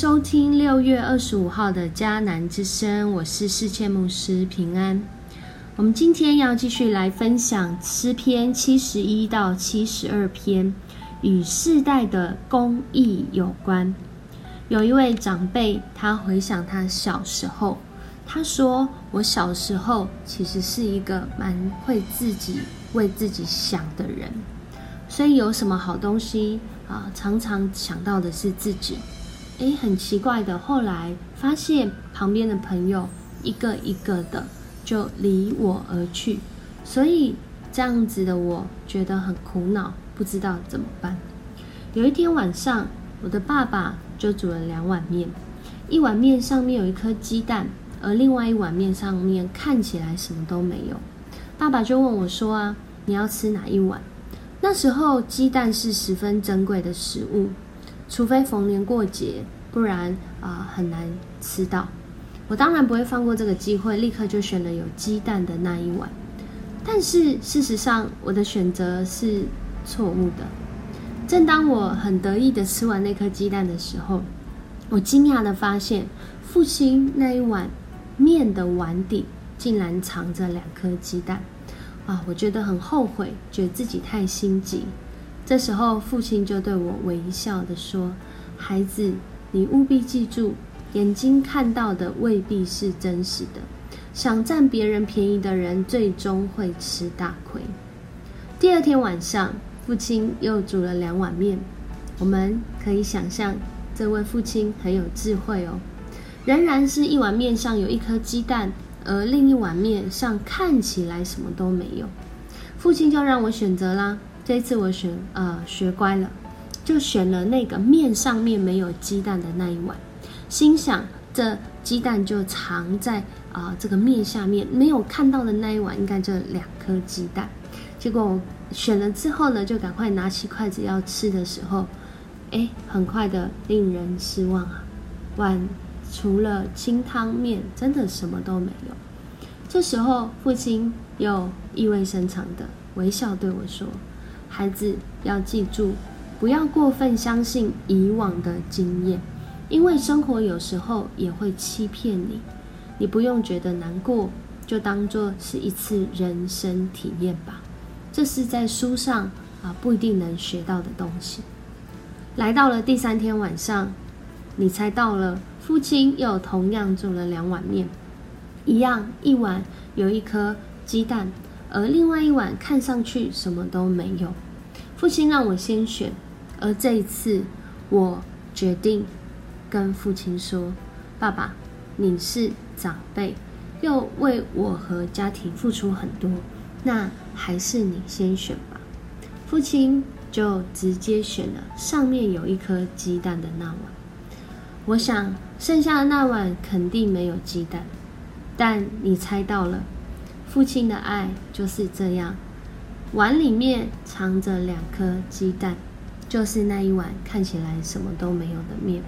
收听六月二十五号的迦南之声，我是世界牧师平安。我们今天要继续来分享诗篇七十一到七十二篇，与世代的公义有关。有一位长辈，他回想他小时候，他说：“我小时候其实是一个蛮会自己为自己想的人，所以有什么好东西啊，常常想到的是自己。”诶，很奇怪的，后来发现旁边的朋友一个一个的就离我而去，所以这样子的我觉得很苦恼，不知道怎么办。有一天晚上，我的爸爸就煮了两碗面，一碗面上面有一颗鸡蛋，而另外一碗面上面看起来什么都没有。爸爸就问我说：“啊，你要吃哪一碗？”那时候鸡蛋是十分珍贵的食物。除非逢年过节，不然啊很难吃到。我当然不会放过这个机会，立刻就选了有鸡蛋的那一碗。但是事实上，我的选择是错误的。正当我很得意的吃完那颗鸡蛋的时候，我惊讶的发现，父亲那一碗面的碗底竟然藏着两颗鸡蛋。啊，我觉得很后悔，觉得自己太心急。这时候，父亲就对我微笑的说：“孩子，你务必记住，眼睛看到的未必是真实的。想占别人便宜的人，最终会吃大亏。”第二天晚上，父亲又煮了两碗面。我们可以想象，这位父亲很有智慧哦。仍然是一碗面上有一颗鸡蛋，而另一碗面上看起来什么都没有。父亲就让我选择啦。这次我选呃学乖了，就选了那个面上面没有鸡蛋的那一碗，心想这鸡蛋就藏在啊这个面下面，没有看到的那一碗应该就两颗鸡蛋。结果我选了之后呢，就赶快拿起筷子要吃的时候，哎，很快的令人失望啊！碗除了清汤面，真的什么都没有。这时候父亲又意味深长的微笑对我说。孩子要记住，不要过分相信以往的经验，因为生活有时候也会欺骗你。你不用觉得难过，就当做是一次人生体验吧。这是在书上啊不一定能学到的东西。来到了第三天晚上，你猜到了，父亲又同样煮了两碗面，一样一碗有一颗鸡蛋。而另外一碗看上去什么都没有。父亲让我先选，而这一次我决定跟父亲说：“爸爸，你是长辈，又为我和家庭付出很多，那还是你先选吧。”父亲就直接选了上面有一颗鸡蛋的那碗。我想剩下的那碗肯定没有鸡蛋，但你猜到了。父亲的爱就是这样，碗里面藏着两颗鸡蛋，就是那一碗看起来什么都没有的面。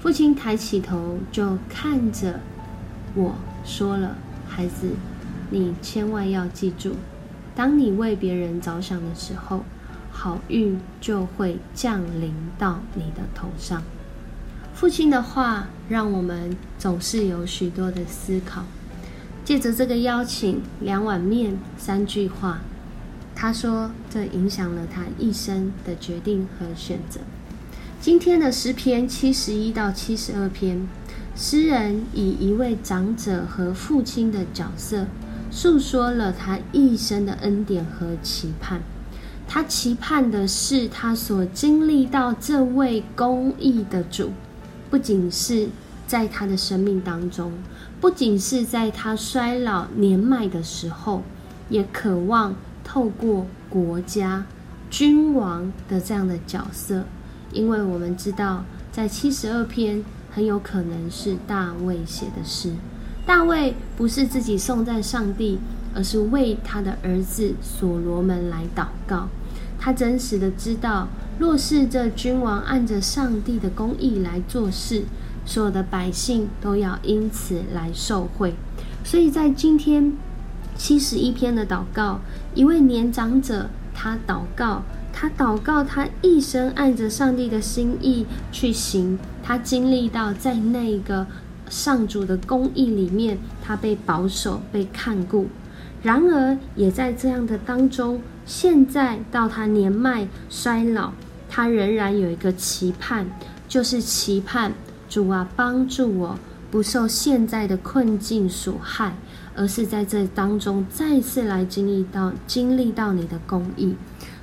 父亲抬起头就看着我说了：“孩子，你千万要记住，当你为别人着想的时候，好运就会降临到你的头上。”父亲的话让我们总是有许多的思考。借着这个邀请，两碗面，三句话，他说这影响了他一生的决定和选择。今天的诗篇七十一到七十二篇，诗人以一位长者和父亲的角色，诉说了他一生的恩典和期盼。他期盼的是他所经历到这位公义的主，不仅是。在他的生命当中，不仅是在他衰老年迈的时候，也渴望透过国家君王的这样的角色，因为我们知道，在七十二篇很有可能是大卫写的诗。大卫不是自己颂赞上帝，而是为他的儿子所罗门来祷告。他真实的知道，若是这君王按着上帝的公义来做事。所有的百姓都要因此来受贿，所以在今天七十一篇的祷告，一位年长者他祷告，他祷告，他一生按着上帝的心意去行，他经历到在那个上主的公义里面，他被保守、被看顾。然而，也在这样的当中，现在到他年迈衰老，他仍然有一个期盼，就是期盼主啊，帮助我不受现在的困境所害，而是在这当中再次来经历到经历到你的公义。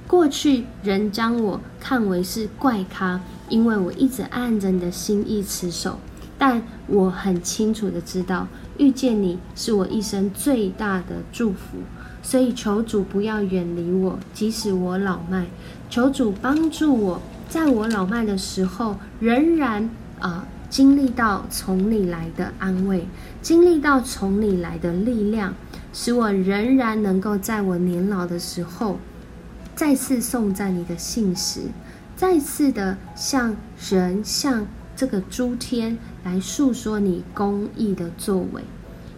过去人将我看为是怪咖，因为我一直按着你的心意持守。但我很清楚的知道，遇见你是我一生最大的祝福。所以求主不要远离我，即使我老迈。求主帮助我，在我老迈的时候，仍然啊经历到从你来的安慰，经历到从你来的力量，使我仍然能够在我年老的时候。再次颂赞你的信实，再次的向人、向这个诸天来诉说你公义的作为，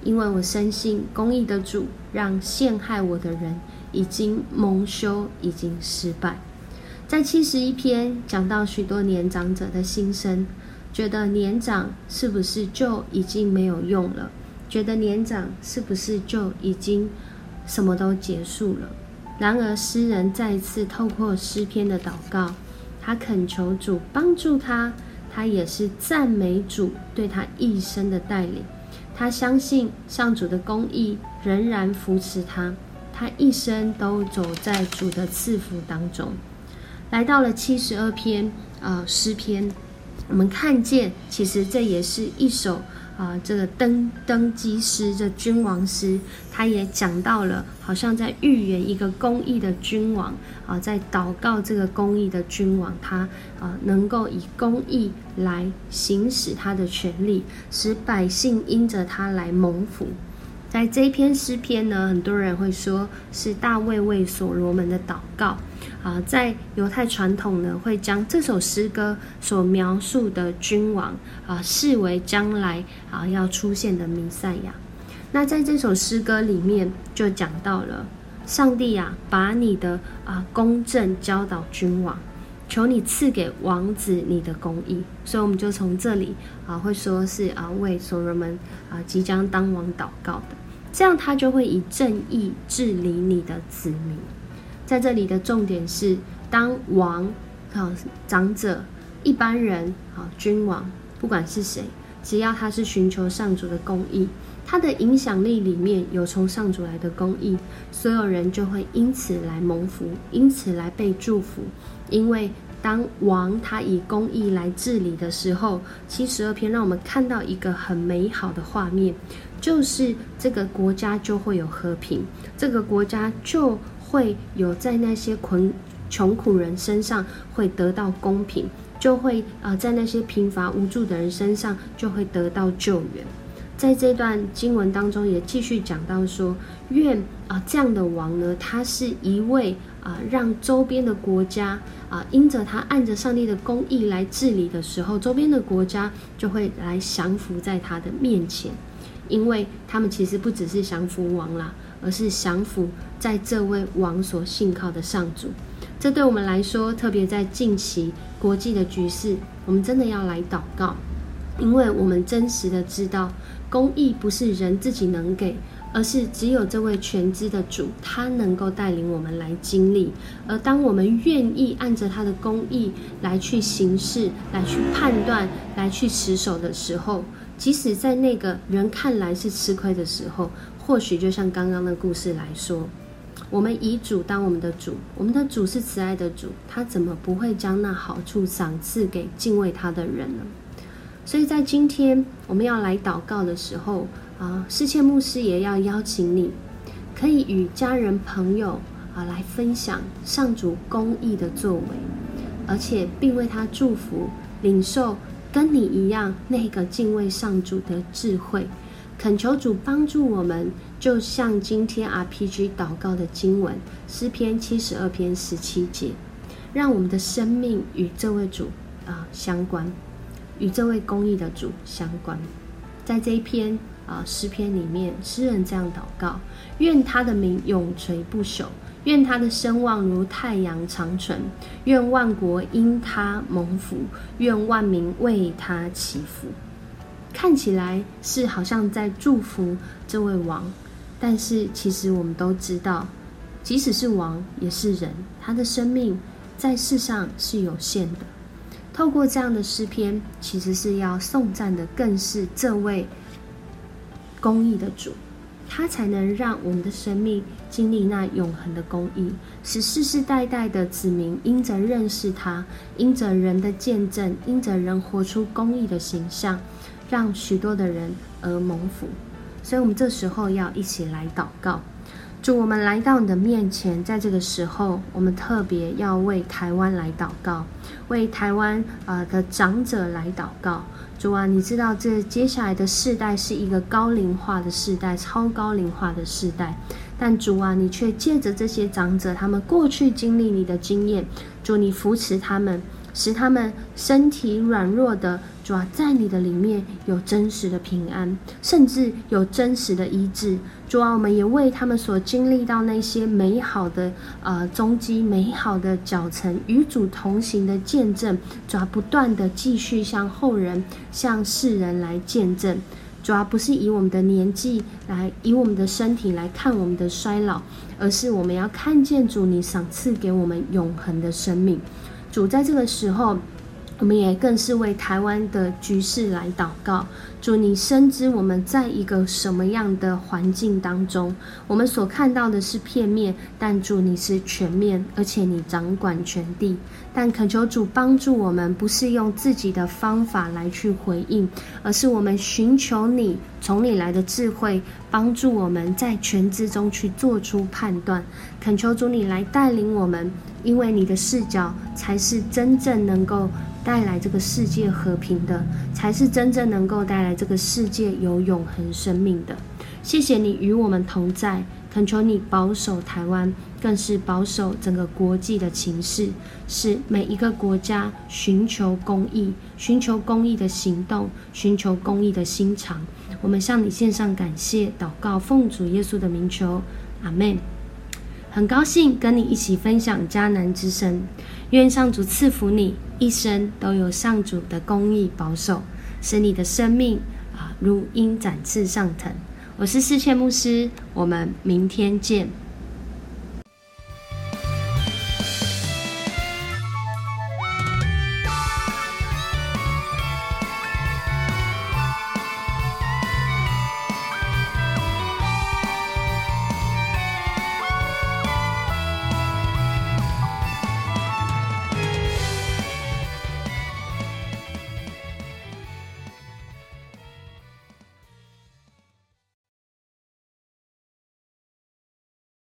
因为我深信公义的主让陷害我的人已经蒙羞，已经失败。在七十一篇讲到许多年长者的心声，觉得年长是不是就已经没有用了？觉得年长是不是就已经什么都结束了？然而，诗人再次透过诗篇的祷告，他恳求主帮助他，他也是赞美主对他一生的带领。他相信上主的公义仍然扶持他，他一生都走在主的赐福当中。来到了七十二篇啊诗篇，我们看见，其实这也是一首。啊，这个登登基诗，这君王诗，他也讲到了，好像在预言一个公义的君王啊，在祷告这个公义的君王，他啊能够以公义来行使他的权利，使百姓因着他来蒙福。在这一篇诗篇呢，很多人会说是大卫为所罗门的祷告啊，在犹太传统呢，会将这首诗歌所描述的君王啊，视为将来啊要出现的弥赛亚。那在这首诗歌里面，就讲到了上帝啊，把你的啊公正教导君王，求你赐给王子你的公义。所以我们就从这里啊，会说是啊为所罗门啊即将当王祷告的。这样，他就会以正义治理你的子民。在这里的重点是，当王、好长者、一般人、好君王，不管是谁，只要他是寻求上主的公义，他的影响力里面有从上主来的公义，所有人就会因此来蒙福，因此来被祝福，因为。当王他以公义来治理的时候，七十二篇让我们看到一个很美好的画面，就是这个国家就会有和平，这个国家就会有在那些困穷苦人身上会得到公平，就会啊在那些贫乏无助的人身上就会得到救援。在这段经文当中，也继续讲到说，愿啊这样的王呢，他是一位啊让周边的国家啊因着他按着上帝的公义来治理的时候，周边的国家就会来降服在他的面前，因为他们其实不只是降服王啦，而是降服在这位王所信靠的上主。这对我们来说，特别在近期国际的局势，我们真的要来祷告。因为我们真实的知道，公义不是人自己能给，而是只有这位全知的主，他能够带领我们来经历。而当我们愿意按着他的公义来去行事、来去判断、来去持守的时候，即使在那个人看来是吃亏的时候，或许就像刚刚的故事来说，我们以主当我们的主，我们的主是慈爱的主，他怎么不会将那好处赏赐给敬畏他的人呢？所以在今天我们要来祷告的时候啊，世界牧师也要邀请你，可以与家人朋友啊来分享上主公义的作为，而且并为他祝福，领受跟你一样那个敬畏上主的智慧，恳求主帮助我们，就像今天 RPG 祷告的经文诗篇七十二篇十七节，让我们的生命与这位主啊相关。与这位公义的主相关，在这一篇啊诗篇里面，诗人这样祷告：愿他的名永垂不朽，愿他的声望如太阳长存，愿万国因他蒙福，愿万民为他祈福。看起来是好像在祝福这位王，但是其实我们都知道，即使是王也是人，他的生命在世上是有限的。透过这样的诗篇，其实是要颂赞的，更是这位公义的主，他才能让我们的生命经历那永恒的公义，使世世代代的子民因着认识他，因着人的见证，因着人活出公义的形象。让许多的人而蒙福，所以我们这时候要一起来祷告。主，我们来到你的面前，在这个时候，我们特别要为台湾来祷告，为台湾啊的长者来祷告。主啊，你知道这接下来的世代是一个高龄化的世代，超高龄化的世代，但主啊，你却借着这些长者，他们过去经历你的经验，主你扶持他们。使他们身体软弱的主啊，在你的里面有真实的平安，甚至有真实的医治。主啊，我们也为他们所经历到那些美好的呃踪迹、美好的脚程、与主同行的见证，主啊，不断的继续向后人、向世人来见证。主要不是以我们的年纪来，以我们的身体来看我们的衰老，而是我们要看见主你赏赐给我们永恒的生命。主在这个时候，我们也更是为台湾的局势来祷告。主，你深知我们在一个什么样的环境当中，我们所看到的是片面，但主你是全面，而且你掌管全地。但恳求主帮助我们，不是用自己的方法来去回应，而是我们寻求你从你来的智慧，帮助我们在全之中去做出判断。恳求主你来带领我们。因为你的视角才是真正能够带来这个世界和平的，才是真正能够带来这个世界有永恒生命的。谢谢你与我们同在，恳求你保守台湾，更是保守整个国际的情势，使每一个国家寻求公义，寻求公义的行动，寻求公义的心肠。我们向你献上感谢，祷告，奉主耶稣的名求，阿门。很高兴跟你一起分享迦南之声，愿上主赐福你一生都有上主的公义保守，使你的生命啊如鹰展翅上腾。我是世界牧师，我们明天见。